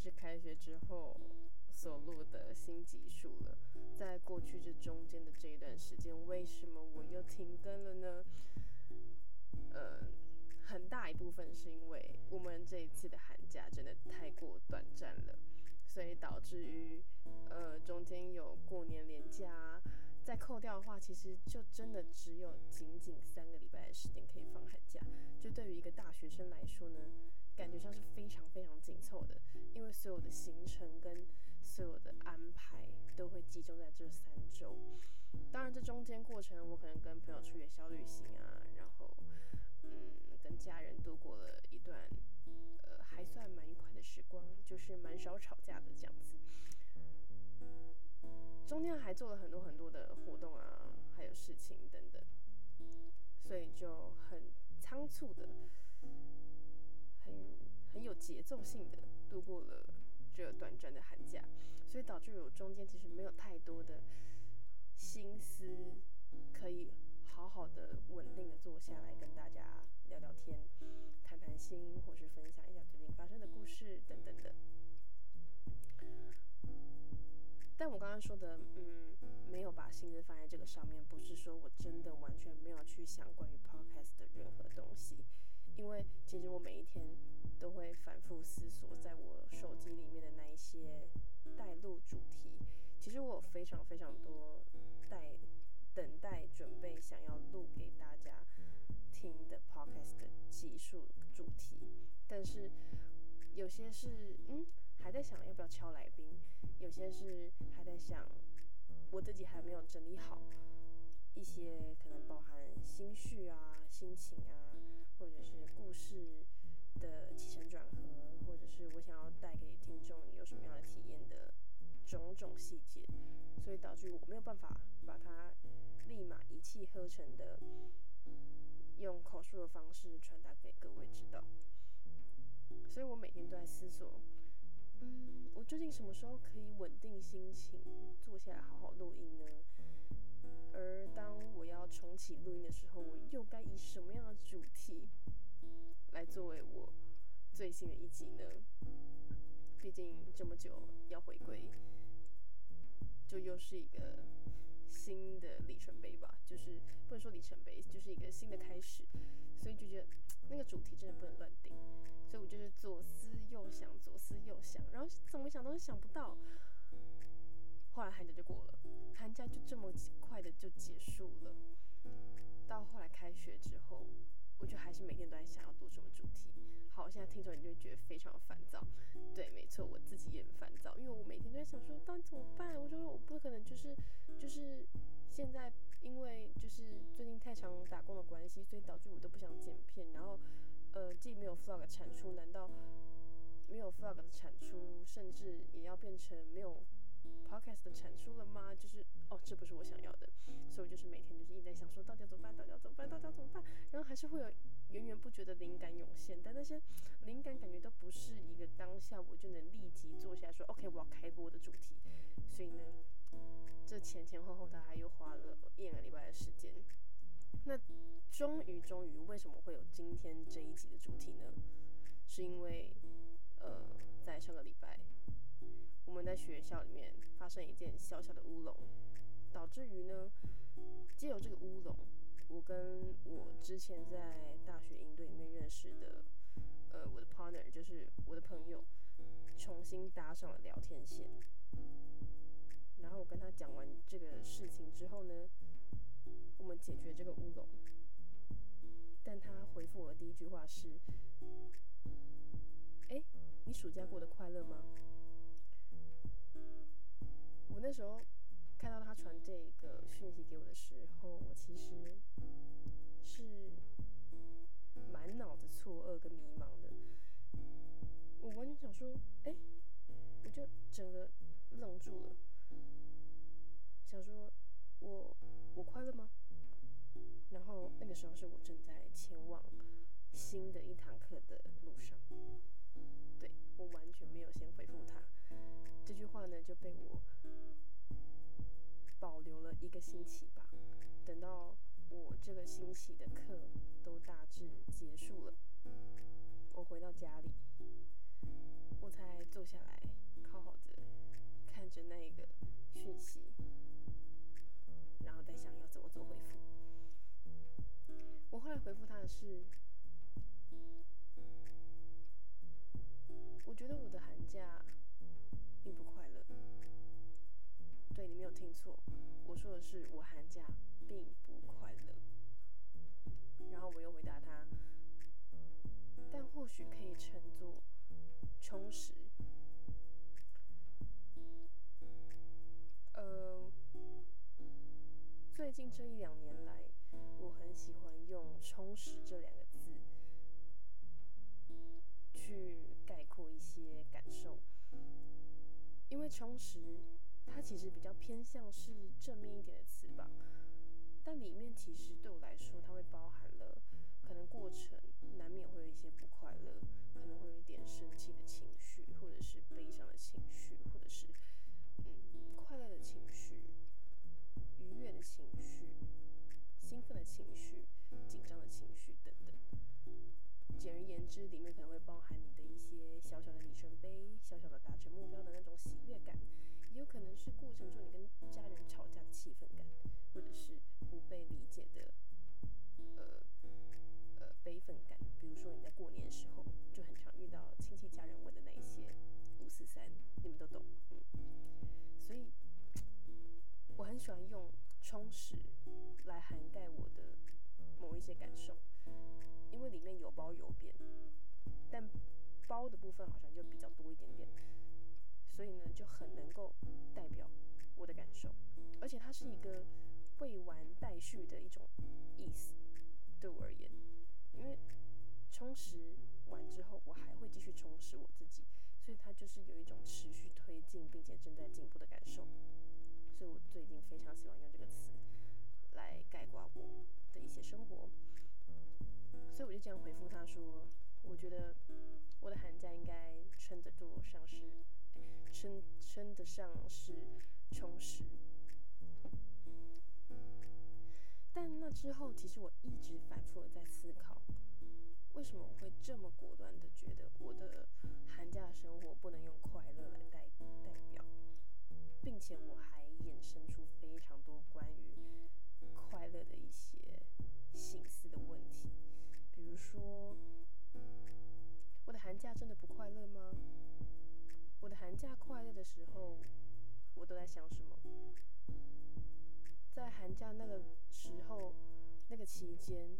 是开学之后所录的新集数了。在过去这中间的这一段时间，为什么我又停更了呢？呃，很大一部分是因为我们这一次的寒假真的太过短暂了，所以导致于呃中间有过年连假。再扣掉的话，其实就真的只有仅仅三个礼拜的时间可以放寒假。就对于一个大学生来说呢，感觉上是非常非常紧凑的，因为所有的行程跟所有的安排都会集中在这三周。当然，这中间过程我可能跟朋友出远小旅行啊，然后嗯，跟家人度过了一段呃还算蛮愉快的时光，就是蛮少吵架的这样子。中间还做了很多很多的活动啊，还有事情等等，所以就很仓促的、很很有节奏性的度过了这短暂的寒假，所以导致我中间其实没有太多的心思可以好好的、稳定的坐下来跟大家聊聊天、谈谈心，或是分享一下最近发生的故事等等的。但我刚刚说的，嗯，没有把心思放在这个上面，不是说我真的完全没有去想关于 podcast 的任何东西，因为其实我每都会反复思索，在我手机里面的那一些待录主题，其实我有非常非常多待等待准备想要录给大家听的 podcast 的技术主题，但是有些是，嗯。还在想要不要敲来宾，有些是还在想，我自己还没有整理好一些可能包含心绪啊、心情啊，或者是故事的起承转合，或者是我想要带给听众有什么样的体验的种种细节，所以导致我没有办法把它立马一气呵成的用口述的方式传达给各位知道，所以我每天都在思索。嗯，我究竟什么时候可以稳定心情，坐下来好好录音呢？而当我要重启录音的时候，我又该以什么样的主题来作为我最新的一集呢？毕竟这么久要回归，就又是一个新的里程碑吧。就是不能说里程碑，就是一个新的开始，所以就觉得那个主题真的不能乱定。所以我就是左思右想，左思右想，然后怎么想都想不到。后来寒假就过了，寒假就这么快的就结束了。到后来开学之后，我就还是每天都在想要读什么主题。好，现在听着你就觉得非常烦躁。对，没错，我自己也很烦躁，因为我每天都在想说到底怎么办。我就说我不可能就是就是现在因为就是最近太常打工的关系，所以导致我都不想剪片，然后。呃，既没有 vlog 产出，难道没有 vlog 的产出，甚至也要变成没有 podcast 的产出了吗？就是还是会有源源不绝的灵感涌现，但那些灵感感觉都不是一个当下我就能立即坐下说，OK，我要开播的主题。所以呢，这前前后后他还又花了一两个礼拜的时间。那终于，终于，为什么会有今天这一集的主题呢？是因为，呃，在上个礼拜，我们在学校里面发生一件小小的乌龙，导致于呢，借由这个乌龙，我跟我之前在大学营队里面认识的，呃，我的 partner，就是我的朋友，重新搭上了聊天线。然后我跟他讲完这个事情之后呢？我们解决这个乌龙，但他回复我的第一句话是：“哎，你暑假过得快乐吗？”我那时候看到他传这个讯息给我的时候，我其实是满脑子错愕跟迷茫的。我完全想说：“哎，我就整个愣住了，想说。”我我快乐吗？然后那个时候是我正在前往新的一堂课的路上，对我完全没有先回复他这句话呢，就被我保留了一个星期吧。等到我这个星期的课都大致结束了，我回到家里，我才坐下来，好好的看着那个讯息，然后再想要怎么做回复。我后来回复他的是，听错，我说的是我寒假并不快乐。然后我又回答他，但或许可以称作充实。呃，最近这一两年来，我很喜欢用“充实”这两个字去概括一些感受，因为充实。它其实比较偏向是正面一点的词吧，但里面其实对我来说，它会包含了可能过程难免会有一些不快乐，可能会有一点生气的情绪，或者是悲伤的情绪，或者是嗯快乐的情绪、愉悦的情绪、兴奋的情绪、紧张的情绪等等。简而言之，里面可能会包含你的一些小小的里程碑、小小的达成目标的那种喜悦感。也有可能是过程中你跟家人吵架的气氛感，或者是不被理解的，呃呃悲愤感。比如说你在过年的时候就很常遇到亲戚家人问的那一些五四三，你们都懂，嗯。所以我很喜欢用充实来涵盖我的某一些感受，因为里面有褒有贬，但褒的部分好像就比较多一点点。所以呢，就很能够代表我的感受，而且它是一个未完待续的一种意思，对我而言，因为充实完之后，我还会继续充实我自己，所以它就是有一种持续推进并且正在进步的感受。所以我最近非常喜欢用这个词来概括我的一些生活，所以我就这样回复他说，我觉得我的寒假应该撑得住像是。称称得上是充实，但那之后，其实我一直反复的在思考，为什么我会这么果断的觉得我的寒假生活不能用快乐来代代表，并且我还衍生出非常多关于快乐的一些心思的问题，比如说，我的寒假真的不快乐吗？我的寒假快乐的时候，我都在想什么？在寒假那个时候、那个期间，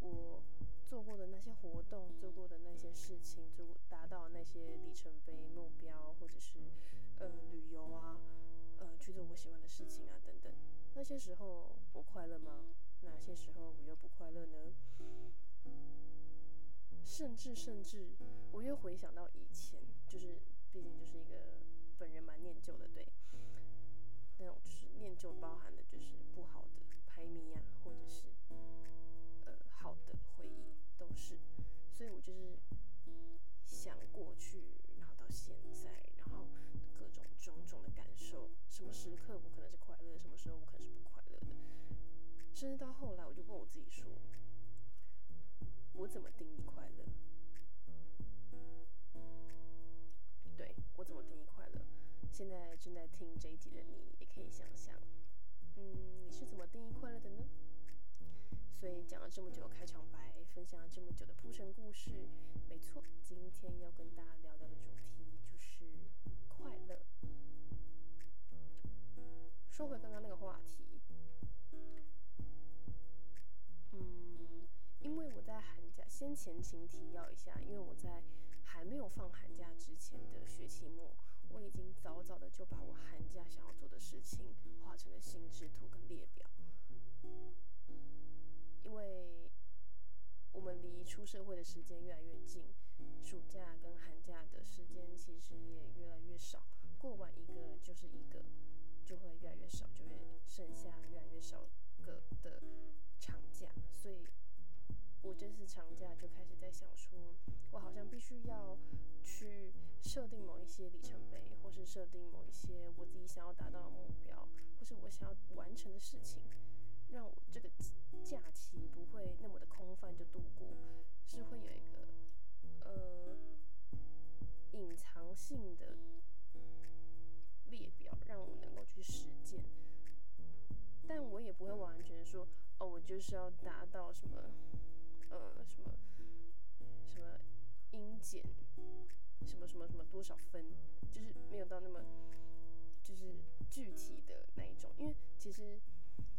我做过的那些活动、做过的那些事情，就达到那些里程碑目标，或者是呃旅游啊，呃去做我喜欢的事情啊等等。那些时候我快乐吗？哪些时候我又不快乐呢？甚至甚至，我又回想到以前，就是。毕竟就是一个本人蛮念旧的，对，那种就是念旧包含的就是不好的排名啊，或者是呃好的回忆都是，所以我就是想过去，然后到现在，然后各种种种的感受，什么时刻我可能是快乐，什么时候我可能是不快乐的，甚至到后来我就问我自己说，我怎么定义快乐？我怎么定义快乐？现在正在听这一集的你，也可以想想，嗯，你是怎么定义快乐的呢？所以讲了这么久开场白，分享了这么久的铺陈故事，没错，今天要跟大家聊聊的主题就是快乐。说回刚刚那个话题，嗯，因为我在寒假，先前情提要一下，因为我在。还没有放寒假之前的学期末，我已经早早的就把我寒假想要做的事情画成了心智图跟列表。因为我们离出社会的时间越来越近，暑假跟寒假的时间其实也越来越少，过完一个就是一个，就会越来越少，就会剩下越来越少个的长假，所以。我这次长假就开始在想，说我好像必须要去设定某一些里程碑，或是设定某一些我自己想要达到的目标，或是我想要完成的事情，让我这个假期不会那么的空泛就度过，是会有一个呃隐藏性的列表让我能够去实践，但我也不会完全说哦，我就是要达到什么呃什么什么音检什么什么什么多少分，就是没有到那么就是具体的那一种，因为其实。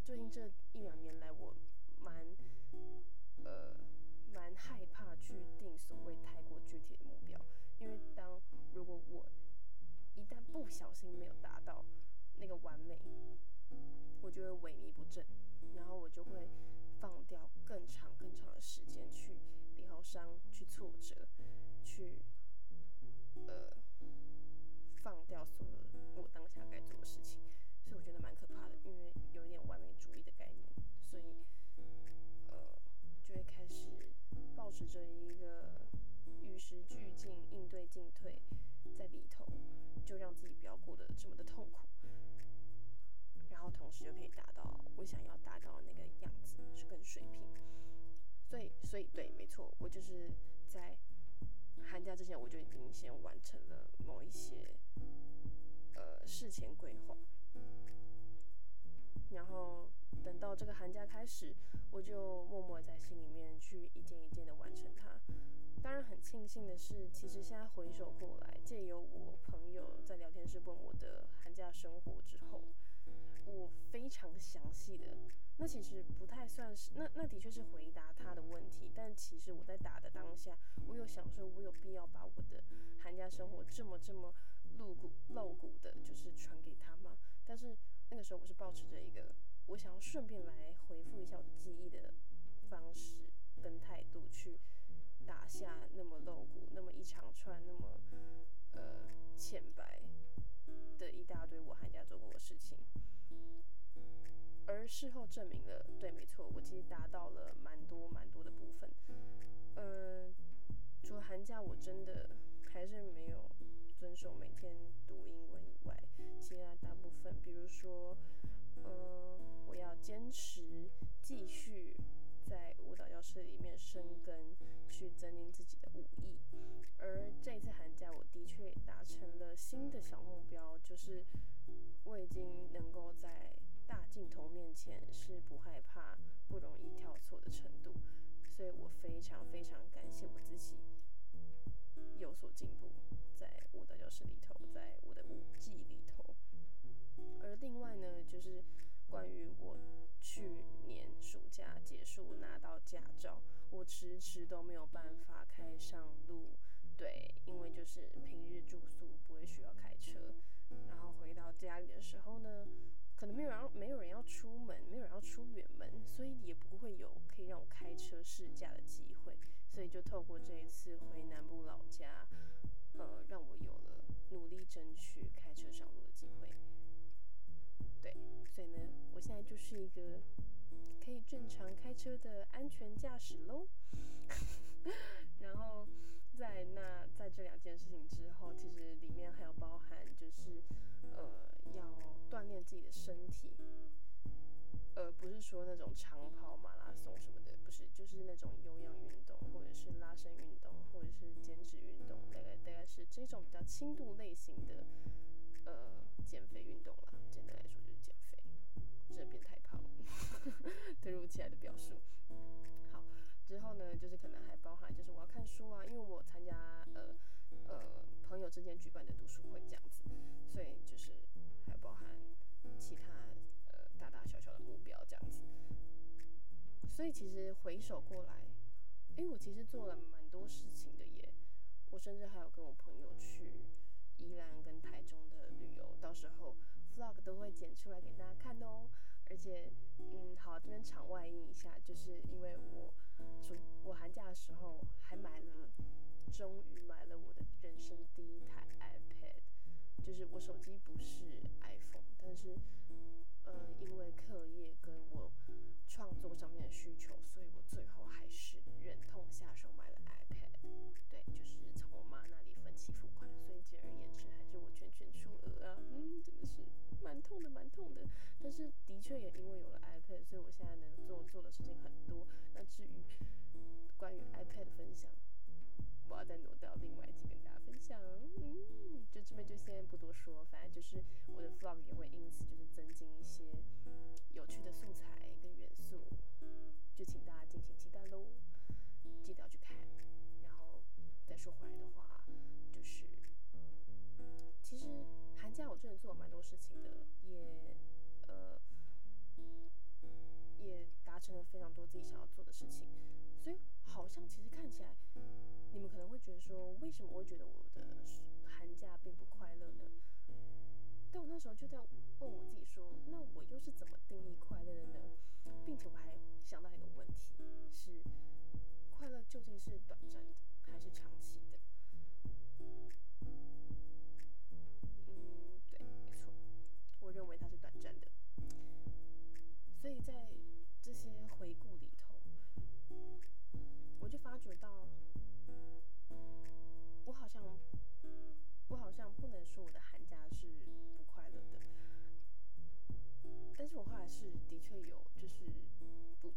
最近这一两年来，我蛮呃蛮害怕去定所谓太过具体的目标，因为当如果我一旦不小心没有达到那个完美，我就会萎靡不振，然后我就会放掉更长更长的时间去疗伤、去挫折、去呃放掉所有我当下该做的事情，所以我觉得蛮可怕的，算是，那那的确是回答他的问题。但其实我在打的当下，我有想说，我有必要把我的寒假生活这么这么露骨露骨的，就是传给他吗？但是那个时候我是保持着一个。我想要顺便来回复一下我的记忆的方式跟态度，去打下那么露骨、那么一长串、那么呃浅白的一大堆我寒假做过的事情。而事后证明了，对，没错，我其实达到了蛮多蛮多的部分。嗯，除了寒假我真的还是没有遵守每天读英文以外，其他大部分，比如说，嗯。我要坚持继续在舞蹈教室里面生根，去增进自己的武艺。而这一次寒假，我的确达成了新的小目标，就是我已经能够在大镜头面前是不害怕、不容易跳错的程度。所以我非常非常感谢我自己有所进步，在舞蹈教室里头，在我的舞技里头。而另外呢，就是。关于我去年暑假结束拿到驾照，我迟迟都没有办法开上路。对，因为就是平日住宿不会需要开车，然后回到家里的时候呢，可能没有人没有人要出门，没有人要出远门，所以也不会有可以让我开车试驾的机会。所以就透过这一次回南部老家，呃，让我有了努力争取开车上路的机会。对，所以呢，我现在就是一个可以正常开车的安全驾驶喽。然后在那在这两件事情之后，其实里面还有包含就是呃要锻炼自己的身体，呃不是说那种长跑马拉松什么的，不是，就是那种有氧运动或者是拉伸运动或者是减脂运动，大概大概是这种比较轻度类型的呃减肥运动了，简单来说。真的变太胖了，突如其来的表述。之后呢，就是可能还包含，就是我要看书啊，因为我参加呃呃朋友之间举办的读书会这样子，所以就是还包含其他呃大大小小的目标这样子。所以其实回首过来，哎，我其实做了蛮多事情的耶。我甚至还有跟我朋友去宜兰跟台中的旅游，到时候。vlog 都会剪出来给大家看哦，而且，嗯，好，这边场外音一下，就是因为我，暑我寒假的时候还买了，终于买了我的人生第一台 iPad，就是我手机不是 iPhone，但是，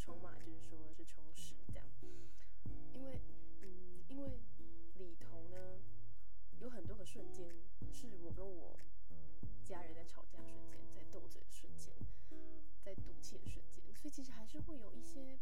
筹码，就是说是充实这样，因为嗯，因为里头呢有很多个瞬间是我跟我家人在吵架的瞬间，在斗嘴的瞬间，在赌气的瞬间，所以其实还是会有一些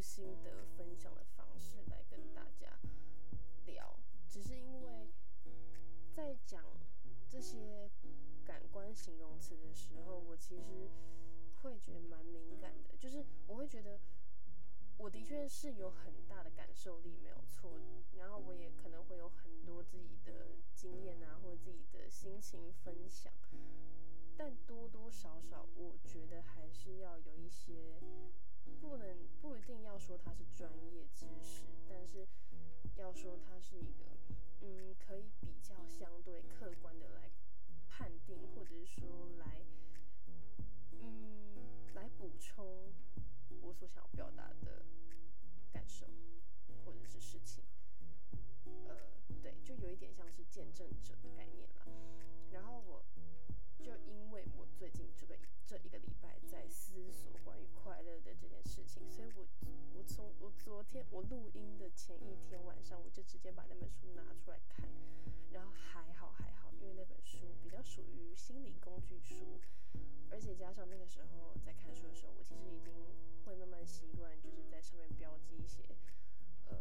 心得分享的方式来跟大家聊，只是因为在讲这些感官形容词的时候，我其实会觉得蛮敏感的，就是我会觉得我的确是有很大的感受力，没有错，然后我也可能会有很多自己的经验啊，或者自己的心情分享。但多多少少，我觉得还是要有一些，不能不一定要说它是专业知识，但是要说它是一个，嗯，可以比较相对客观的来判定，或者是说来，嗯，来补充我所想要表达的感受或者是事情，呃，对，就有一点像是见证者的概念了。然后我。就因为我最近这个这一个礼拜在思索关于快乐的这件事情，所以我我从我昨天我录音的前一天晚上，我就直接把那本书拿出来看，然后还好还好，因为那本书比较属于心理工具书，而且加上那个时候在看书的时候，我其实已经会慢慢习惯，就是在上面标记一些，呃，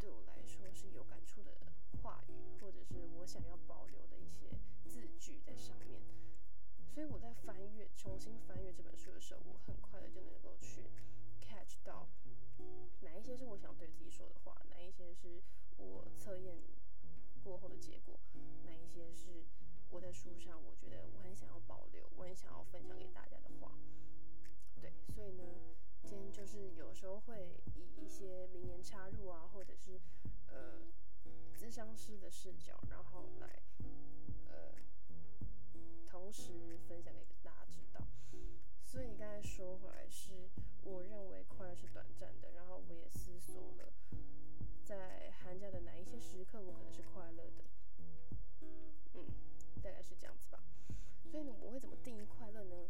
对我来说是有感触的话语，或者是我想要保留的一些字句在上面。所以我在翻阅、重新翻阅这本书的时候，我很快的就能够去 catch 到哪一些是我想对自己说的话，哪一些是我测验过后的结果，哪一些是我在书上我觉得我很想要保留、我很想要分享给大家的话。对，所以呢，今天就是有时候会以一些名言插入啊，或者是呃，咨商师的视角，然后来。同时分享给大家知道，所以你刚才说回来是，我认为快乐是短暂的。然后我也思索了，在寒假的哪一些时刻我可能是快乐的，嗯，大概是这样子吧。所以呢，我会怎么定义快乐呢？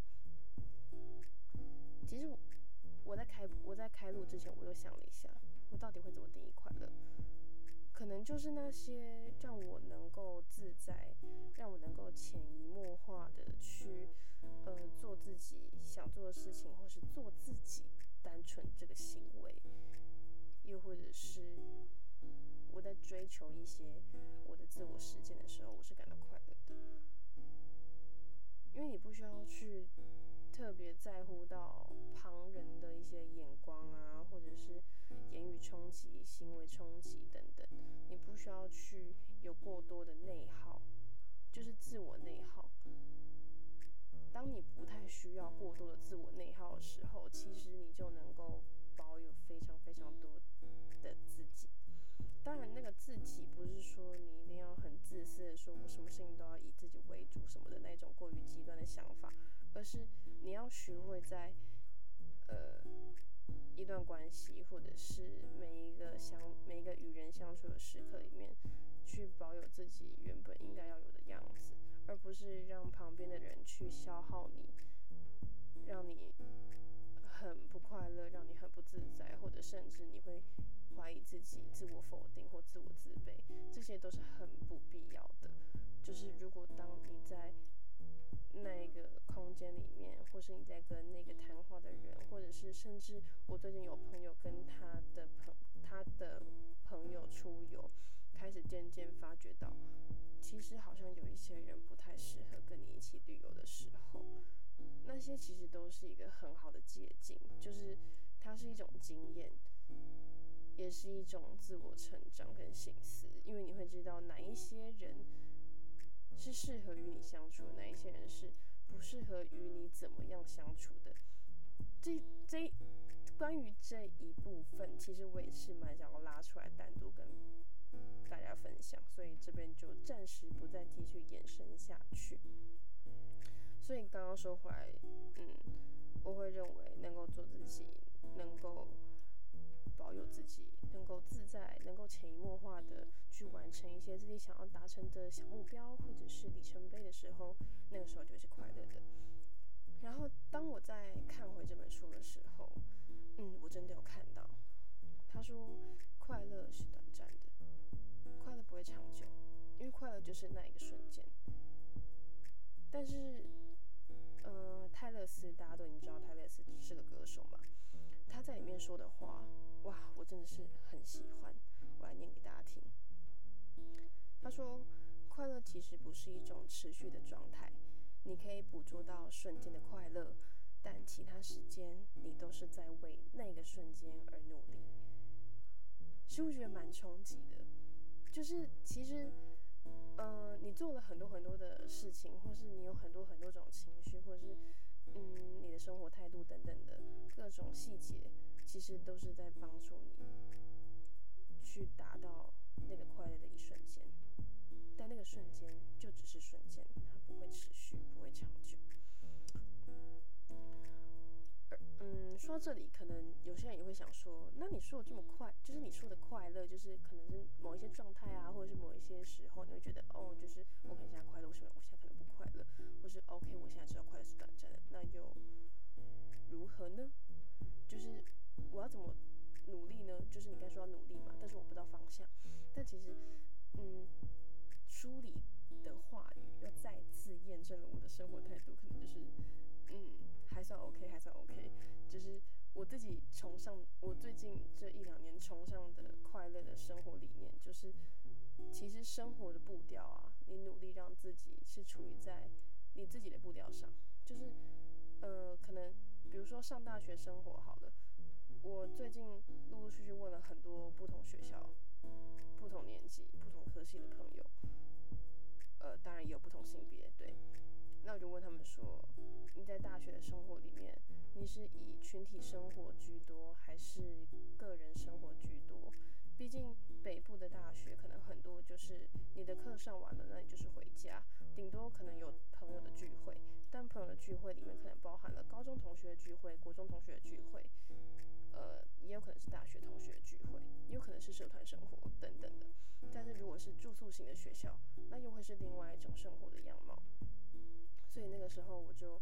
其实我在开我在开录之前，我又想了一下，我到底会怎么定义快乐？可能就是那些让我能够自在让我能够潜移默化的去呃做自己想做的事情或是做自己单纯这个行为。又或者是我在追求一些我的自我实践的时候我是感到快乐的。因为你不需要去特别在乎到需要去有过多的内耗，就是自我内耗。当你不太需要过多的自我内耗的时候，其实你就能够保有非常非常多的自己。当然，那个自己不是说你一定要很自私的说，我什么事情都要以自己为主什么的那种过于极端的想法，而是你要学会在呃一段关系或者是每一个相每一个与人相处的时刻里面，去保有自己原本应该要有的样子。而不是让旁边的人去消耗你，让你很不快乐，让你很不自在，或者甚至你会怀疑自己、自我否定或自我自卑，这些都是很不必要的。就是如果当你在那一个空间里面，或是你在跟那个谈话的人，或者是甚至我最近有朋友跟他的朋他的朋友出游，开始渐渐发觉到。其实好像有一些人不太适合跟你一起旅游的时候，那些其实都是一个很好的捷径，就是它是一种经验，也是一种自我成长跟醒思，因为你会知道哪一些人是适合与你相处，哪一些人是不适合与你怎么样相处的。这这关于这一部分，其实我也是蛮想要拉出来单独跟。大家分享，所以这边就暂时不再继续延伸下去。所以刚刚说回来，嗯，我会认为能够做自己，能够保有自己，能够自在，能够潜移默化的去完成一些自己想要达成的小目标或者是里程碑的时候，那个时候就是快乐的。然后当我在看回这本书的时候，嗯，我真的有看到，他说快乐是短暂的。快乐不会长久，因为快乐就是那一个瞬间。但是，呃，泰勒斯大家都已经知道泰勒斯是个歌手嘛，他在里面说的话，哇，我真的是很喜欢，我来念给大家听。他说，快乐其实不是一种持续的状态，你可以捕捉到瞬间的快乐，但其他时间你都是在为那个瞬间而努力，是不是觉得蛮冲击的？就是其实，呃，你做了很多很多的事情，或是你有很多很多种情绪，或是嗯，你的生活态度等等的各种细节，其实都是在帮助你去达到那个快乐的一瞬间。但那个瞬间就只是瞬间，它不会持续，不会长久。嗯，说到这里，可能有些人也会想说，那你说的这么快，就是你说的快乐，就是可能是某一些状态啊，或者是某一些时候，你会觉得，哦，就是我可能现在快乐，为什么，我现在可能不快乐，或是 OK，我现在知道快乐是短暂的，那又如何呢？就是我要怎么努力呢？就是你该说要努力嘛，但是我不知道方向。但其实，嗯，书里的话语又再次验证了我的生活态度，可能就是，嗯。还算 OK，还算 OK，就是我自己崇尚，我最近这一两年崇尚的快乐的生活理念，就是其实生活的步调啊，你努力让自己是处于在你自己的步调上，就是呃，可能比如说上大学生活好了，我最近陆陆续续问了很多不同学校、不同年纪、不同科系的朋友，呃，当然也有不同性别，对。那我就问他们说，你在大学的生活里面，你是以群体生活居多，还是个人生活居多？毕竟北部的大学可能很多就是你的课上完了，那你就是回家，顶多可能有朋友的聚会，但朋友的聚会里面可能包含了高中同学的聚会、国中同学的聚会，呃，也有可能是大学同学聚会，也有可能是社团生活等等的。但是如果是住宿型的学校，那又会是另外一种生活的样貌。所以那个时候我就，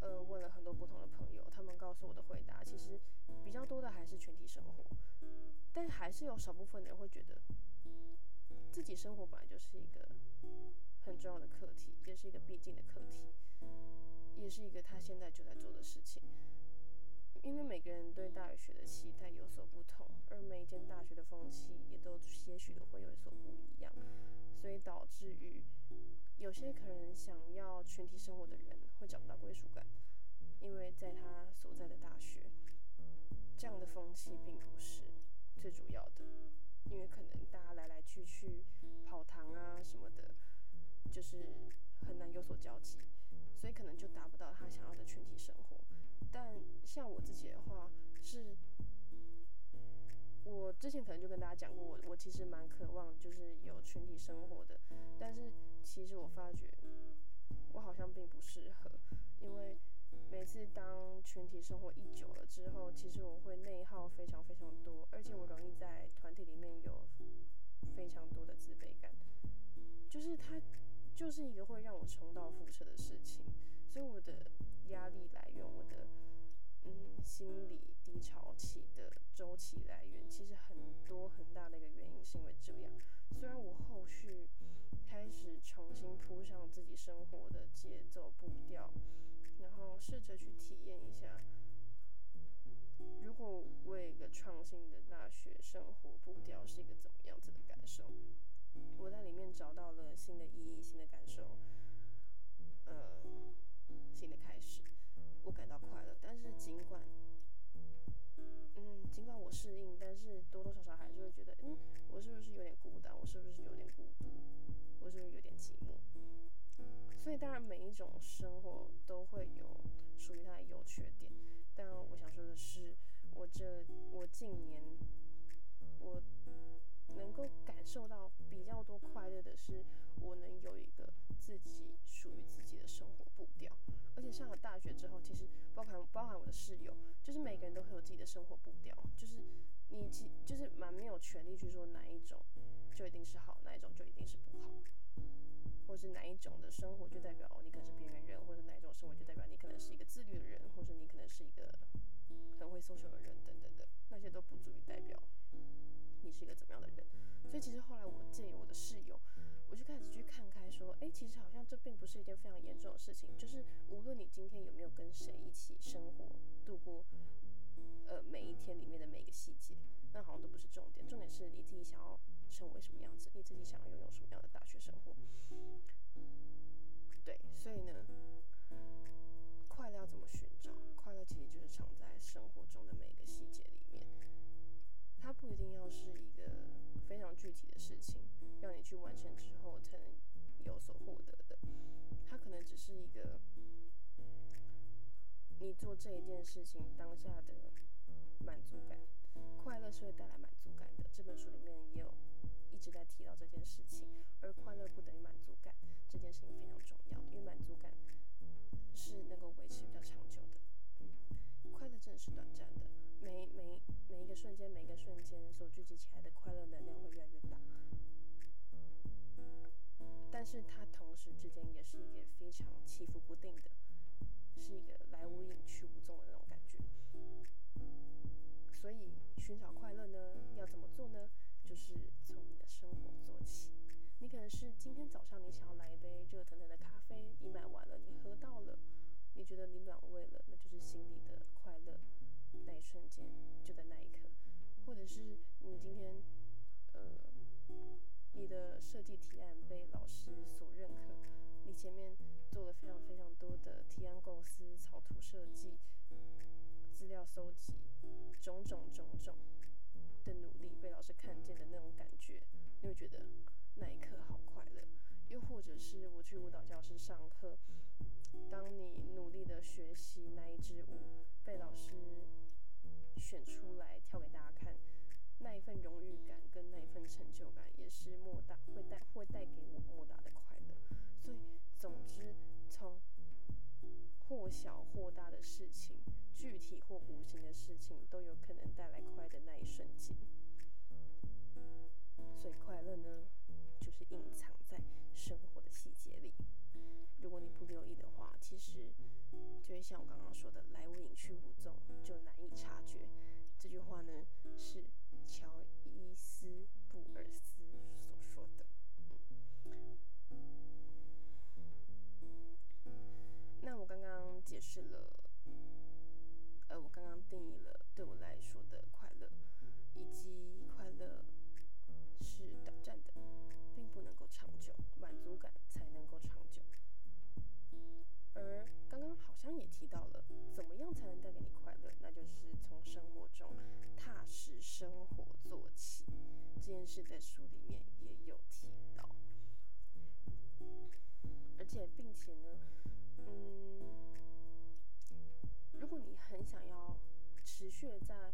呃，问了很多不同的朋友，他们告诉我的回答，其实比较多的还是群体生活，但还是有少部分人会觉得，自己生活本来就是一个很重要的课题，也是一个必经的课题，也是一个他现在就在做的事情。因为每个人对大学的期待有所不同，而每一间大学的风气也都些许的会有所不一样，所以导致于有些可能想要群体生活的人会找不到归属感，因为在他所在的大学，这样的风气并不是最主要的，因为可能大家来来去去跑堂啊什么的，就是很难有所交集，所以可能就达不到他想要的群体生活。但像我自己的话，是，我之前可能就跟大家讲过，我我其实蛮渴望就是有群体生活的，但是其实我发觉我好像并不适合，因为每次当群体生活一久了之后，其实我会内耗非常非常多，而且我容易在团体里面有非常多的自卑感，就是它就是一个会让我重蹈覆辙的事情，所以我的压力来源，我的。嗯，心理低潮期的周期来源，其实很多很大的一个原因是因为这样。虽然我后续开始重新铺上自己生活的节奏步调，然后试着去体验一下，如果我有一个创新的大学生活步调是一个怎么样子的感受，我在里面找到了新的意义、新的感受，嗯，新的开始。我感到快乐，但是尽管，嗯，尽管我适应，但是多多少少还是会觉得，嗯，我是不是有点孤单？我是不是有点孤独？我是不是有点寂寞？所以当然，每一种生活都会有属于它的优缺点。但我想说的是，我这我近年我能够感受到比较多快乐的是，我能有一个自己属于自己的生活步调。而且上了大学之后，其实包含包含我的室友，就是每个人都会有自己的生活步调，就是你其就是蛮没有权利去说哪一种就一定是好，哪一种就一定是不好，或是哪一种的生活就代表你可能是边缘人，或者哪一种生活就代表你可能是一个自律的人，或者你可能是一个很会 social 的人等等的，那些都不足以代表你是一个怎么样的人。所以其实后来我建议我的室友。我就开始去看开，说，哎，其实好像这并不是一件非常严重的事情，就是无论你今天有没有跟谁一起生活、度过，呃，每一天里面的每一个细节，那好像都不是重点，重点是你自己想要成为什么样子，你自己想要拥有什么样的大学生活。对，所以呢，快乐要怎么寻找？快乐其实就做这一件事情当下的满足感，快乐是会带来满足感的。这本书里面也有一直在提到这件事情，而快乐不等于满足感，这件事情非常重要，因为满足感是能够维持比较长久的。嗯，快乐真的是短暂的，每每每一个瞬间，每一个瞬间所聚集起来的快乐能量会越来越大。但是它同时之间也是一个非常起伏不定的，是一个来无影去无踪的那种感觉。所以寻找快乐呢，要怎么做呢？就是从你的生活做起。你可能是今天早上你想要来一杯热腾腾的咖啡，你买完了，你喝到了，你觉得你暖胃了，那就是心里的快乐，那一瞬间就在那一刻。或者是你今天，呃。你的设计提案被老师所认可，你前面做了非常非常多的提案构思、草图设计、资料搜集，种种种种的努力被老师看见的那种感觉，你会觉得那一刻好快乐。又或者是我去舞蹈教室上课，当你努力的学习那一支舞被老师选出来跳给大家看。那一份荣誉感跟那一份成就感，也是莫大会带会带给我莫大的快乐。所以，总之，从或小或大的事情，具体或无形的事情，都有可能带来快的那一瞬间。所以，快乐呢，就是隐藏在生活的细节里。如果你不留意的话，其实就会像我刚刚说的，“来无影去无踪”，就难以察觉。这句话呢，是乔伊斯·那我刚刚解释了，呃，我刚刚定义了对我来说的快乐，以及快乐是短暂的，并不能够长久，满足感才能够长久。而刚刚好像也提到了，怎么样才能带给你快乐？那就是从生活中踏实生活做起。这件事在书里面也有提到，而且并且呢，嗯，如果你很想要持续的在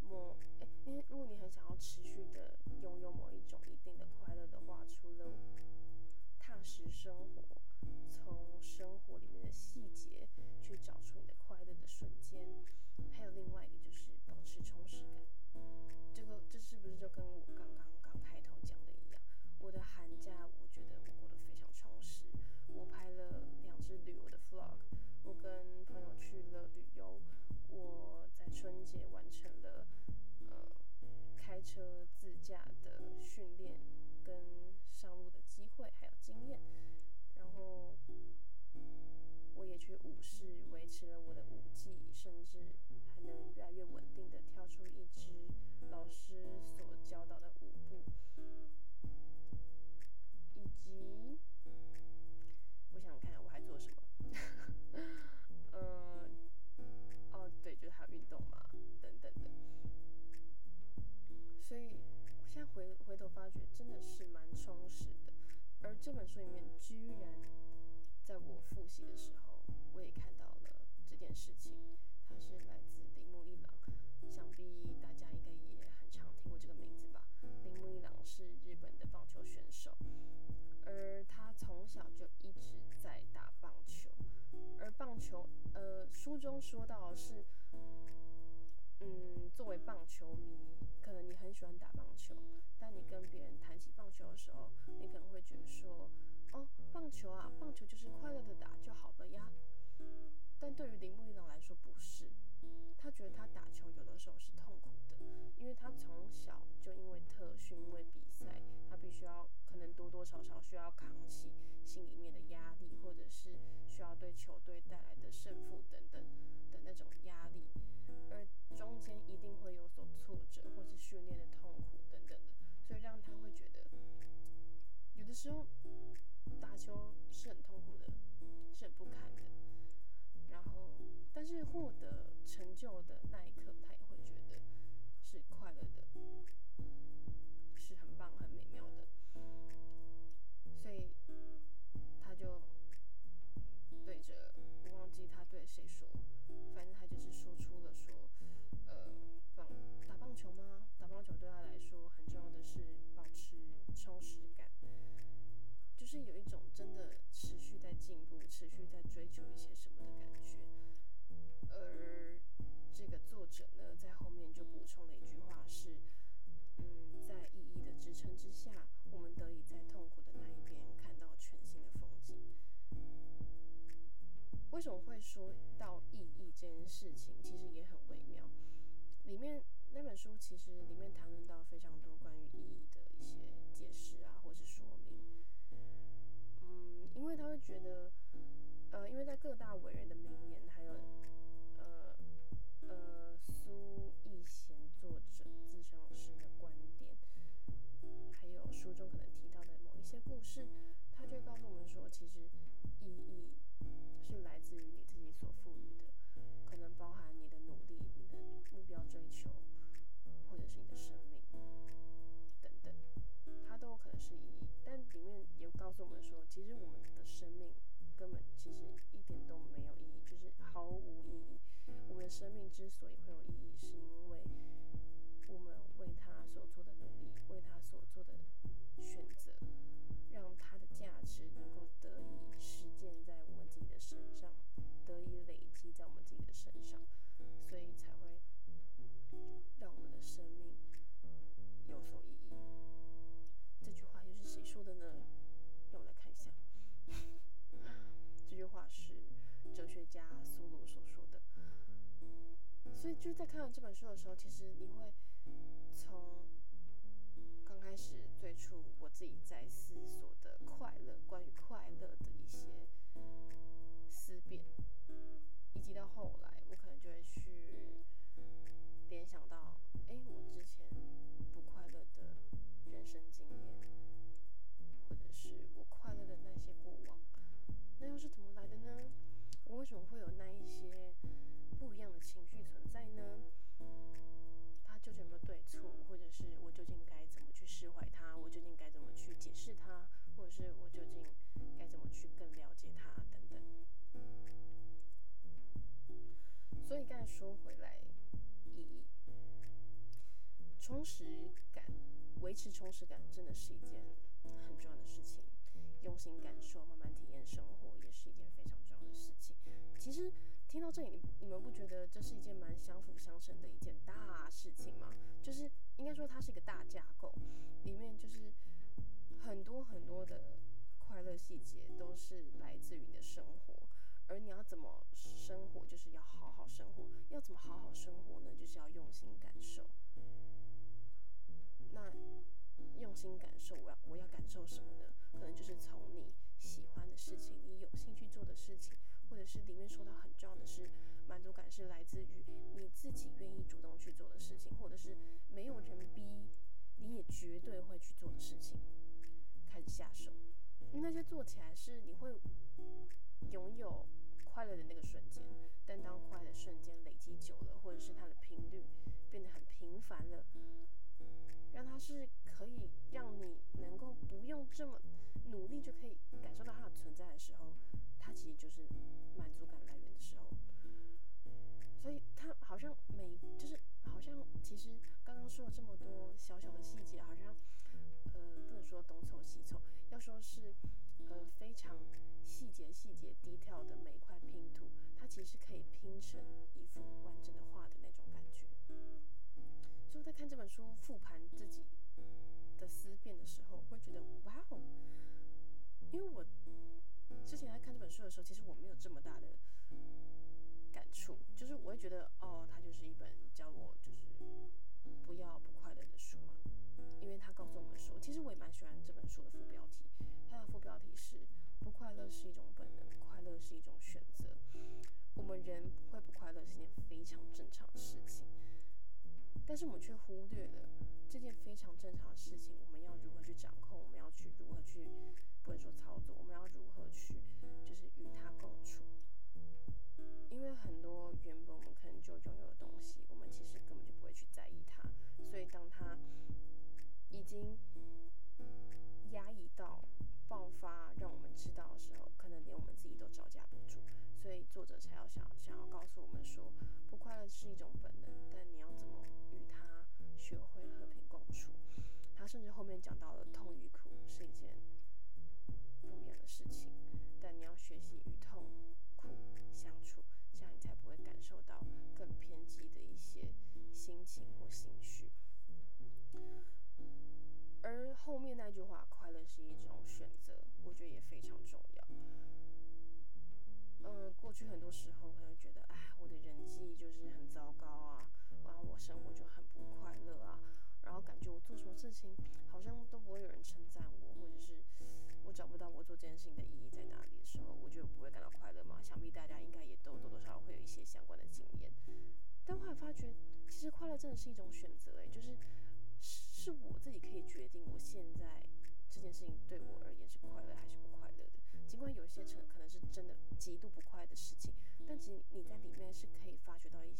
某，哎，因为如果你很想要持续的拥有某一种一定的快乐的话，除了踏实生活。从生活里面的细节去找出你的快乐的瞬间，还有另外一个就是保持充实感。这个这是不是就跟我刚刚刚开头讲的一样？我的寒假开车自驾的训练跟上路的机会还有经验。然后，我也去舞室维持了我的舞技，甚至还能越来越稳定的跳出一支老师头发觉，真的是蛮充实的。而这本书里面，居然在我复习的时候，我也看到了这件事情。它是来自铃木一郎，想必大家应该也很常听过这个名字吧？铃木一郎是日本的棒球选手，而他从小就一直在打棒球。而棒球，呃，书中说到是，嗯，作为棒球迷，可能你很喜欢打棒球。但你跟别人谈起棒球的时候，你可能会觉得说，哦，棒球啊，棒球就是快乐的打就好了呀。但对于铃木一郎来说不是，他觉得他打球有的时候是痛苦的，因为他从小就因为特训，因为比赛，他必须要可能多多少少需要扛起心里面的压力，或者是需要对球队带来的胜负等等的那种压力，中间一定会有所挫折，或是训练的痛苦等等的。所以让他会觉得，有的时候打球是很痛苦的，是很不堪的。然后，但是获得成就的那一刻，持续在追求一些什么的感觉。而这个作者呢，在后面就补充了一句话是：嗯，在意义的支撑之下，我们得以在痛苦的那一边看到全新的风景。为什么会说到意义这件事情？其实也很微妙，里面。那本书其实里面谈论到非常多关于意义的一些解释啊，或是说明。嗯，因为他会觉得，呃，因为在各大伟人的名言，还有呃呃苏逸贤作者自称老师的观点，还有书中可能提到的某一些故事，他就会告诉我们说，其实意义是来自于你自己所赋予的，可能包含你的努力、你的目标追求。或者是你的生命等等，它都有可能是意义。但里面也告诉我们说，其实我们的生命根本其实一点都没有意义，就是毫无意义。我们的生命之所以会有意义，是因为我们为他所做的努力，为他所做的选择，让他的价值能够得以实践在我们自己的身上，得以累积在我们自己的身上，所以才加苏鲁所说的，所以就在看完这本书的时候，其实你会从刚开始最初我自己在思索的快乐，关于快乐的一些思辨，以及到后来我可能就会去联想到，哎，我之前不快乐的人生经验。总会有那一些不一样的情绪存在呢？他究竟有没有对错，或者是我究竟该怎么去释怀他？我究竟该怎么去解释他？或者是我究竟该怎么去更了解他？等等。所以刚才说回来，意义充实感、维持充实感真的是一件很重要的事情。用心感受，慢慢体验生活也是一件非常重。其实听到这里，你们不觉得这是一件蛮相辅相成的一件大事情吗？就是应该说它是一个大架构，里面就是很多很多的快乐细节都是来自于你的生活。而你要怎么生活，就是要好好生活。要怎么好好生活呢？就是要用心感受。那用心感受，我要我要感受什么呢？可能就是从你喜欢的事情，你有兴趣做的事情，或者是里面说到很重要的是满足感，是来自于你自己愿意主动去做的事情，或者是没有人逼，你也绝对会去做的事情，开始下手。那些做起来是你会拥有快乐的那个瞬间，但当快乐瞬间累积久了，或者是它的频率变得很频繁了，让它是可以让你能够不用这么。努力就可以感受到它的存在的时候，它其实就是满足感来源的时候。所以它好像每就是好像其实刚刚说了这么多小小的细节，好像呃不能说东凑西凑，要说是呃非常细节细节低调的每一块拼图，它其实可以拼成一幅完整的画的那种感觉。所以我在看这本书复盘自己的思辨的时候，会觉得哇其实我没有这么大的感触，就是我会觉得，哦，它就是一本教我就是不要不快乐的书嘛。因为它告诉我们说，其实我也蛮喜欢这本书的副标题，它的副标题是“不快乐是一种本能，快乐是一种选择”。我们人会不快乐是件非常正常的事情，但是我们却忽略了这件非常正常的事情，我们要如何去掌控，我们要去如何去。或者说操作，我们要如何去，就是与它共处。因为很多原本我们可能就拥有的东西，我们其实根本就不会去在意它。所以当它已经压抑到爆发，让我们知道的时候，可能连我们自己都招架不住。所以作者才要想想要告诉我们说，不快乐是一种本能，但你要怎么与它学会和平共处。他甚至后面讲到了痛与苦是一件。事情，但你要学习与痛苦相处，这样你才不会感受到更偏激的一些心情或情绪。而后面那句话“快乐是一种选择”，我觉得也非常重要。嗯，过去很多时候可能觉得，哎，我的人际就是很糟糕啊，然后我生活就很不快乐啊，然后感觉我做什么事情好像都不会有人称赞我，我找不到我做这件事情的意义在哪里的时候，我就不会感到快乐吗？想必大家应该也都多多少少会有一些相关的经验。但后来发觉，其实快乐真的是一种选择，诶，就是是我自己可以决定我现在这件事情对我而言是快乐还是不快乐的。尽管有些成可能是真的极度不快的事情，但其你在里面是可以发掘到一些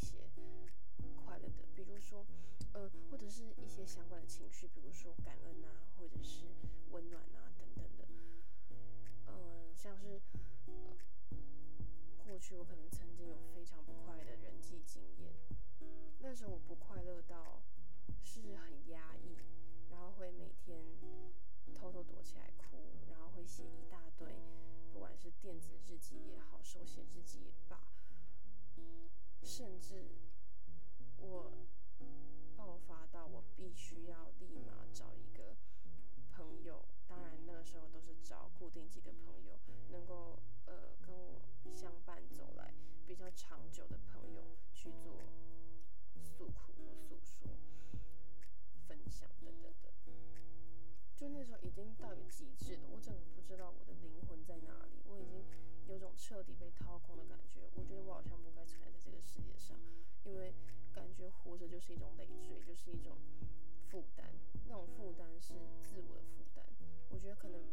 过去我可能曾经有非常不快的人际经验，那时候我不快乐到是很压抑，然后会每天偷偷躲起来哭，然后会写一大堆，不管是电子日记也好，手写日记也罢，甚至我爆发到我必须要立马找一个朋友。当然，那个时候都是找固定几个朋友，能够相伴走来比较长久的朋友去做诉苦或诉说、分享等等的。就那时候已经到有极致了，我整个不知道我的灵魂在哪里，我已经有种彻底被掏空的感觉。我觉得我好像不该存在在这个世界上，因为感觉活着就是一种累赘，就是一种负担。那种负担是自我的负担。我觉得可能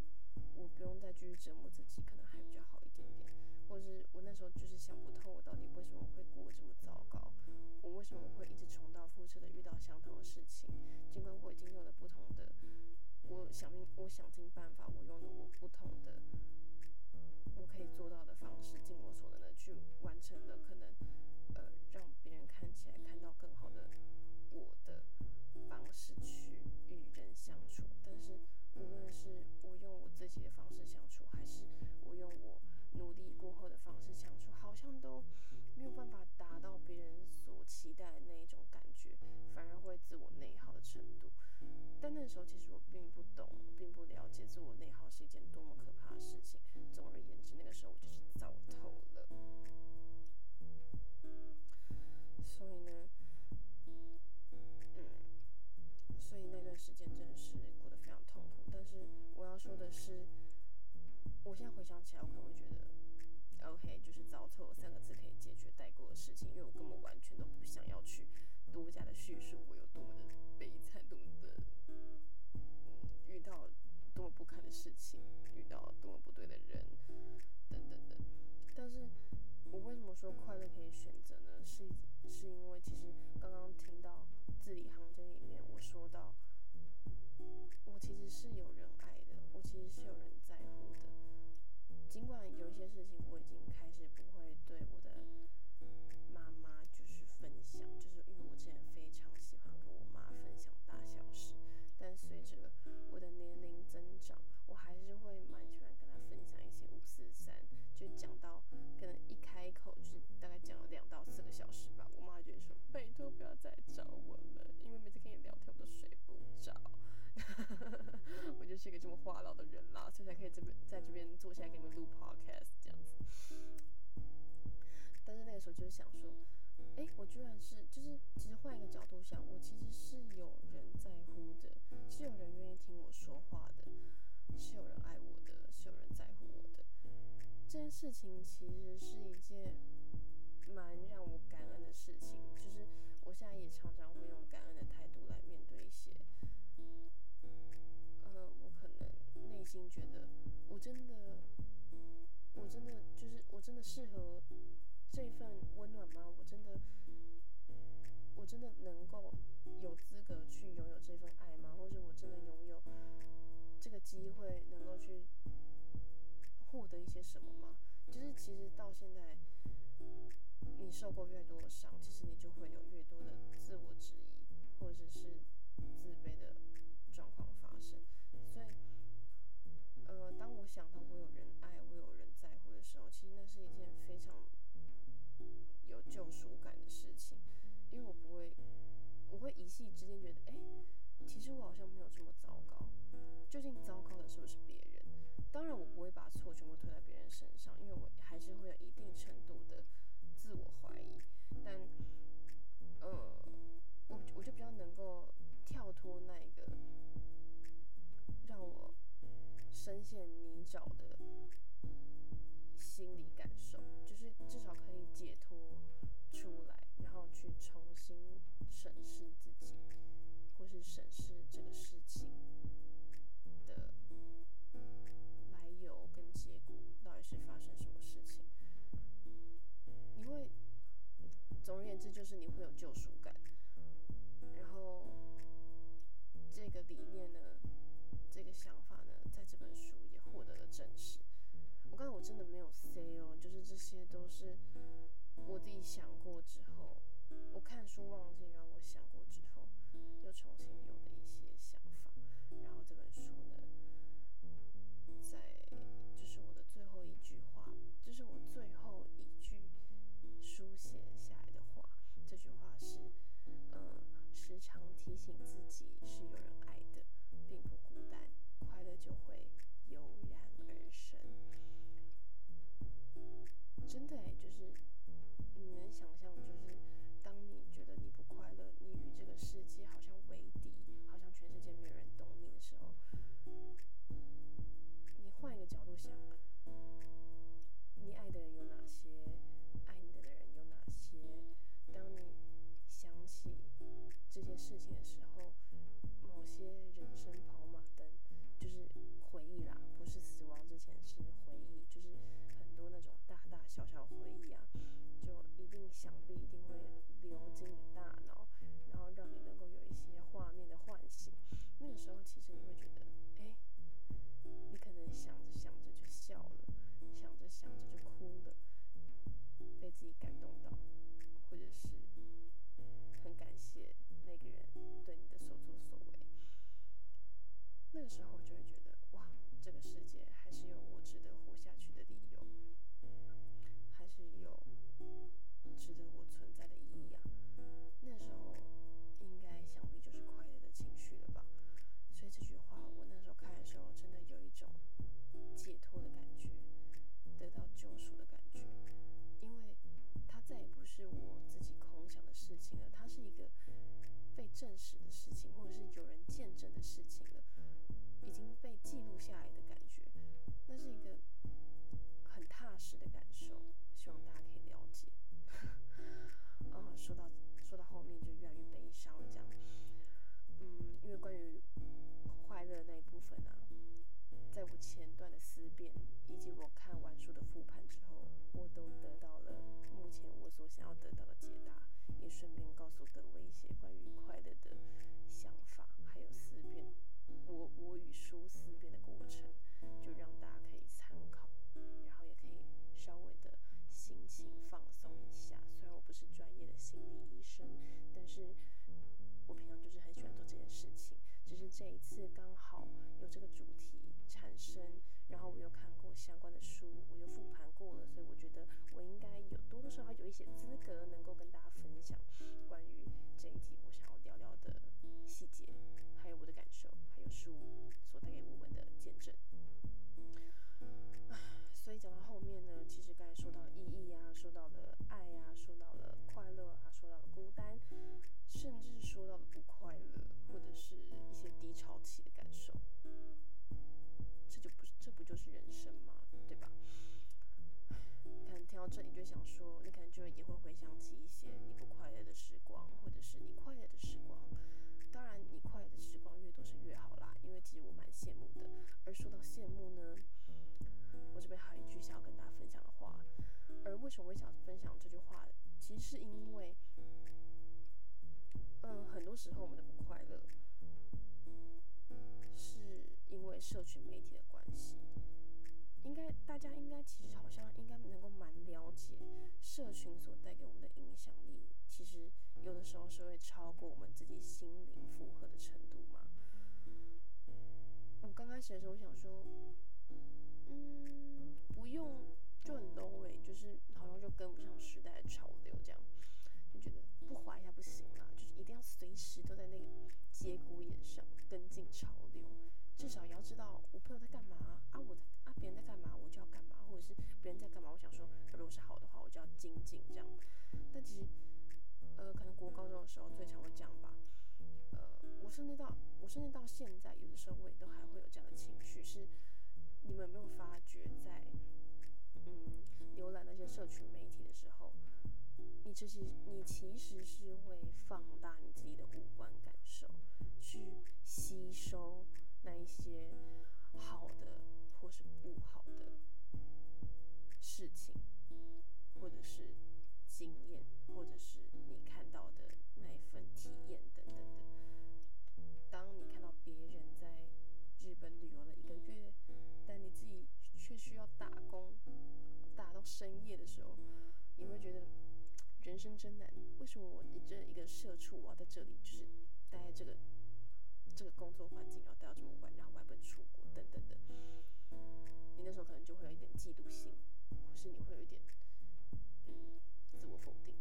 我不用再继续折磨自己，可能还比较好一点点。或是我那时候就是想不透我到底为什么会过这么糟糕我为什么会一直重蹈覆辙的遇到相同的事情。尽管我已经用了不同的我想尽我想尽办法我用了我不同的我可以做到的方式尽我所能的去完成的可能呃让别人看起来看到更好的我的方式去与人相处。但是无论是我用我自己的方式想有办法达到别人所期待的那一种感觉，反而会自我内耗的程度。但那时候其实我并不事情其实是一件蛮让我感恩的事情就是我现在也常常会用感恩的态度来面对一些呃我可能内心觉得我真的我真的就是我真的适合这份温暖吗？我真的精进这样。但其实，呃，可能国高中的时候最常会这样吧。呃，我甚至到我甚至到现在，有的时候我也都还会有这样的情绪。是你们有没有发觉，在嗯浏览那些社群媒体的时候，你其实你其实是会放大你自己的五官感受，去吸收那一些好的或是不好的事情，或者是经验，或者是你看到的那一份体验等等的。当你看到别人在日本旅游了一个月，但你自己却需要打工，打到深夜的时候，你会觉得人生真难。为什么我这一个社畜，我要在这里，就是待在这个这个工作环境，然后待到这么晚，然后我还不能出国，等等的。你那时候可能就会有一点嫉妒心，或是你会有一点自我否定，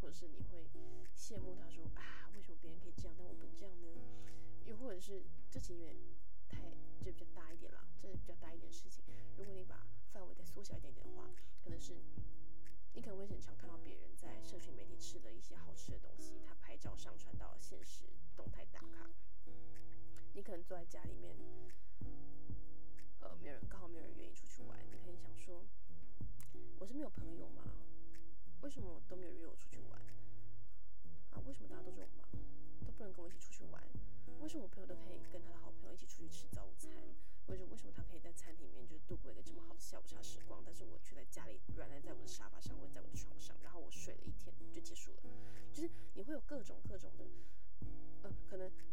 或者是你会羡慕他说啊，为什么别人可以这样，但我不能这样呢？又或者是这其实有点太就比较大一点啦，这比较大一点的事情。如果你把范围再缩小一点点的话，可能是你可能会很常看到别人在社群媒体吃了一些好吃的东西，他拍照上传到现实动态打卡。你可能坐在家里面，呃，没有人，刚好没有人愿意出去玩，你可以想说，我是没有朋友吗？为什么都没有约我出去玩？啊，为什么大家都这么忙，都不能跟我一起出去玩？为什么我朋友都可以跟他的好朋友一起出去吃早午餐？或者为什么他可以在餐厅里面就度过一个这么好的下午茶时光，但是我却在家里软烂在我的沙发上或者在我的床上，然后我睡了一天就结束了？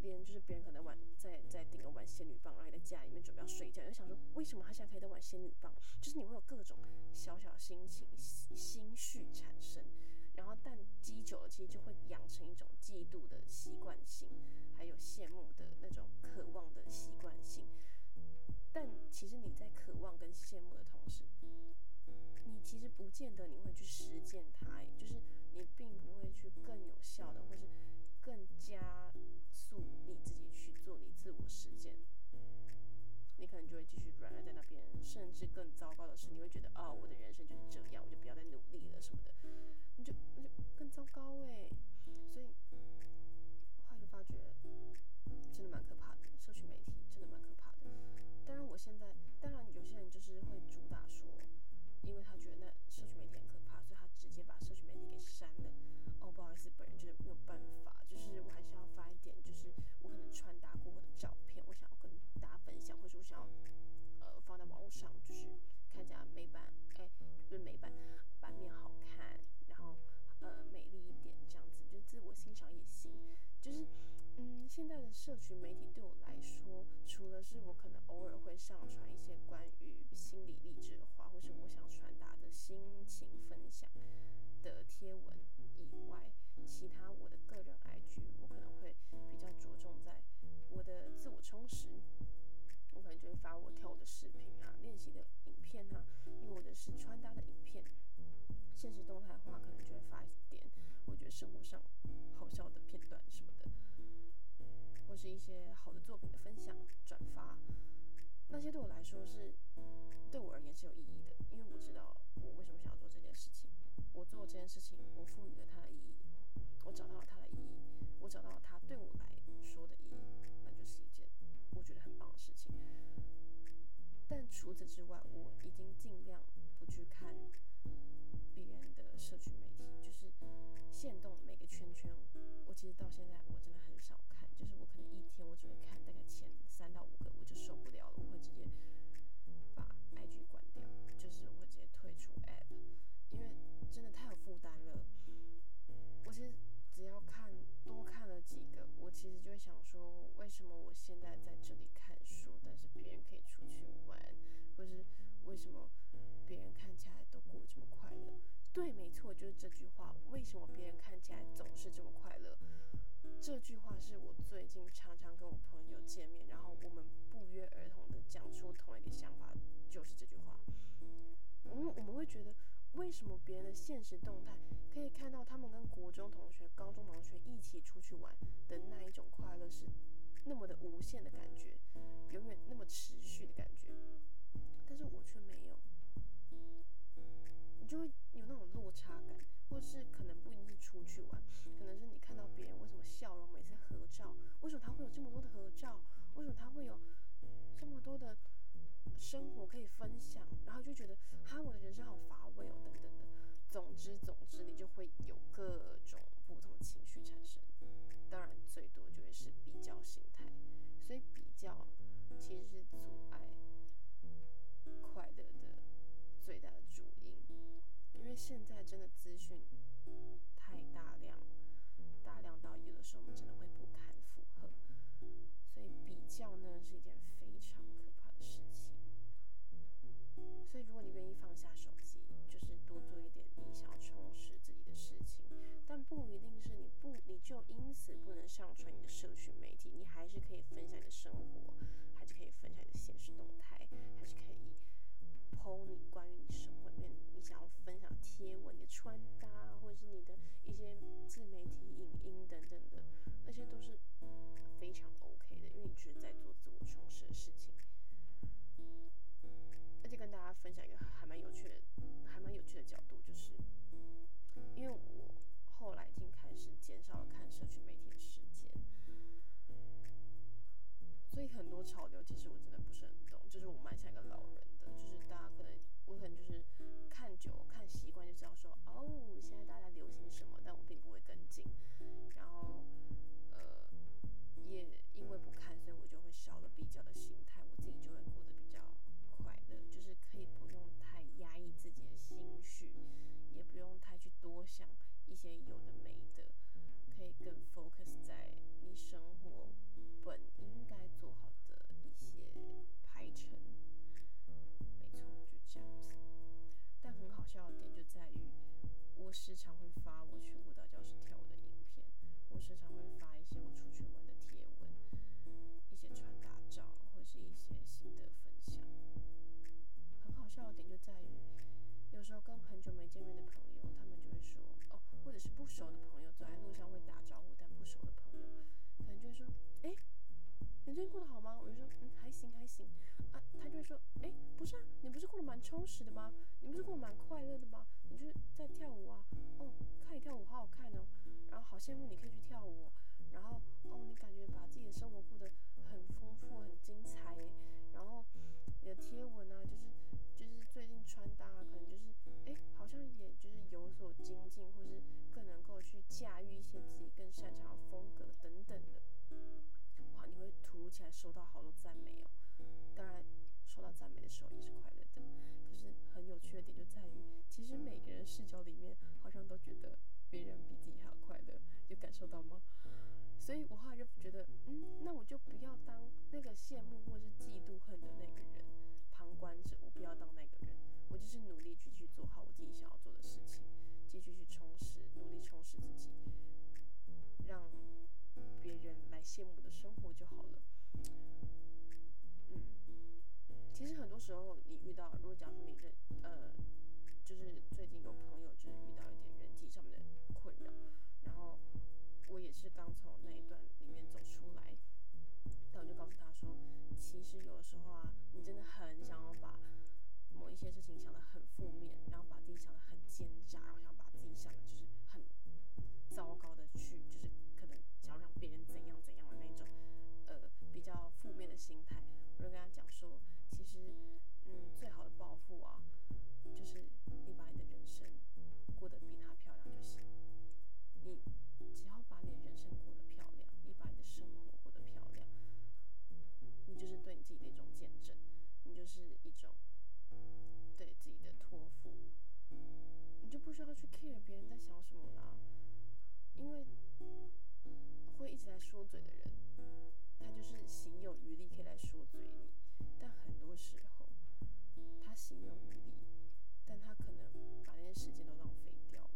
连就是别人可能玩在在顶楼玩仙女棒，然后你在家里面准备要睡觉，就想说为什么他现在可以在玩仙女棒？就是你会有各种小小心情心绪产生，然后但积久了，其实就会养成一种嫉妒的习惯性，还有羡慕的那种渴望的习惯性。但其实你在渴望跟羡慕的同时，你其实不见得你会去实践它，就是你并不会去更有效的，或是更加你自己去做你自我实践。你可能就会继续软烂在那边，甚至更糟糕的是，你会觉得哦，我的人生就是这样，我就不要再努力了什么的，那就那就更糟糕哎。所以后来就发觉，真的蛮可怕的，社群媒体真的蛮可怕的。当然，我现在当然有些人就是会主打说，因为他觉得那现在的社群媒体对我来说，除了是我可能偶尔会上传一些关于心理励志的话，或是我想传达的心情分享的贴文以外，其他我的个人 IG，我可能会比较着重在我的自我充实。我可能就会发我跳舞的视频啊，练习的影片啊，因为我的是穿搭的影片。现实动态的话，可能就会发一点我觉得生活上好笑的片段什么。或是一些好的作品的分享、转发，那些对我来说是对我而言是有意义的，因为我知道我为什么想要做这件事情。我做这件事情，我赋予了它的意义，我找到了它的意义，我找到了它对我来说的意义，那就是一件我觉得很棒的事情。但除此之外，我已经尽量不去看别人的社群媒体，就是限动每个圈圈。我其实到现在我真的很少。就是我可能一天我只会看大概前三到五个，我就受不了了，我会直接把 IG 关掉，就是我会直接退出 app，因为真的太有负担了。我其实只要看多看了几个，我其实就会想说，为什么我现在在这里看书，但是别人可以出去玩，或是为什么别人看起来都过这么快乐？对，没错，就是这句话。为什么别人看起来总是这么快乐？这句话是我最近常常跟我朋友见面，然后我们不约而同的讲出同一个想法，就是这句话。我们我们会觉得，为什么别人的现实动态可以看到他们跟国中同学、高中同学一起出去玩的那一种快乐是那么的无限的感觉，永远那么持续的感觉，但是我却没有。你就会有那种落差感，或是可能不一定是出去玩，可能是你看到别人为什么笑容，每次合照，为什么他会有这么多的合照，为什么他会有这么多的生活可以分享，然后就觉得哈我的人生好乏味哦，等等的。总之总之，你就会有各种不同的情绪产生，当然最多就会是比较心态，所以比较其实是阻碍快乐的最大的。现在真的资讯太大量，充实的吗？你不是过蛮快乐的吗？你就是在跳舞啊，哦，看你跳舞好好看哦，然后好羡慕你可以去跳舞，然后哦，你感觉把自己的生活过得很丰富很精彩，然后你的贴文啊，就是就是最近穿搭啊可能就是哎，好像也就是有所精进，或是更能够去驾驭一些自己更擅长的风格等等的。哇，你会突如其来收到好多赞美哦！当然，收到赞美的时候也是快乐可是很有趣的点就在于，其实每个人视角里面好像都觉得别人比自己还要快乐，有感受到吗？所以我后来就觉得，嗯，那我就不要当那个羡慕或是嫉妒恨的那个人，旁观者，我不要当那个人，我就是努力继续做好我自己想要做的事情，继续去充实，努力充实自己，让。别人来羡慕的生活就好了。其实很多时候你遇到，如果假如说你认呃，就是最近有朋友就是遇到一点人际上面的困扰，然后我也是刚从那一段里面走出来，但我就告诉他说，其实有的时候啊，你真的很想要把某一些事情想得很负面，然后把自己想得很奸诈，然后想把自己想的就是很糟糕的去，就是可能。想要让别人怎样怎样的那种，呃，比较负面的心态，去 care 别人在想什么啦，因为会一直在说嘴的人，他就是行有余力可以来说嘴你，但很多时候他行有余力，但他可能把那些时间都浪费掉了。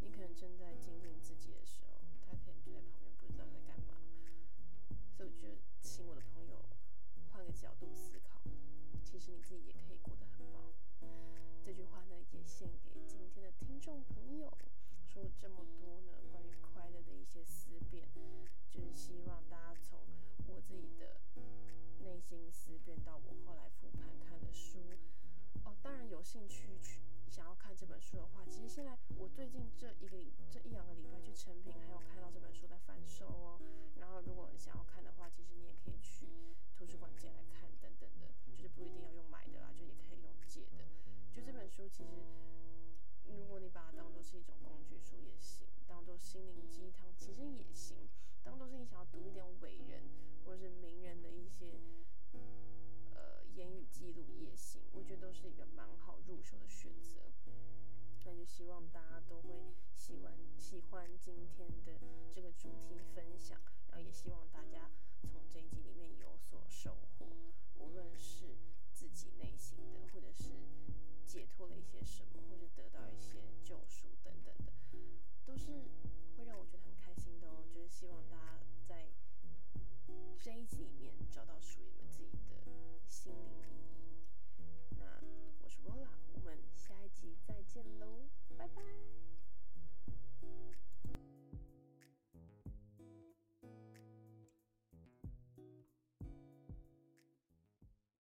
你可能正在经营自己的时候，他可能就在旁边不知道在干嘛。所以我觉得，请我的朋友换个角度思考，其实你自己也可以过得很棒。这句话呢，也献给今天的听众朋友。说这么多呢，关于快乐的一些思辨，就是希望大家从我自己的内心思辨到我后来复盘看的书。哦，当然有兴趣去想要看这本书的话，其实现在我最近这一个这一两个礼拜去成品还有看到这本书在贩售哦。然后如果想要看的话，其实你也可以去图书馆借来看等等的，就是不一定要用。这本书其实，如果你把它当做是一种工具书也行，当做心灵鸡汤其实也行，当做是你想要读一点伟人或者是名人的一些呃。言语记录也行，我觉得都是一个蛮好入手的选择。那就希望大家都会喜欢喜欢今天的这个主题分享，然后也希望大家从这一集里面有所收获，无论是自己内心的或者是。解脱了一些什么，或者得到一些救赎等等的，都是会让我觉得很开心的哦。就是希望大家在这一集里面找到属于你们自己的心灵意义。那我是 Vola，我们下一集再见喽。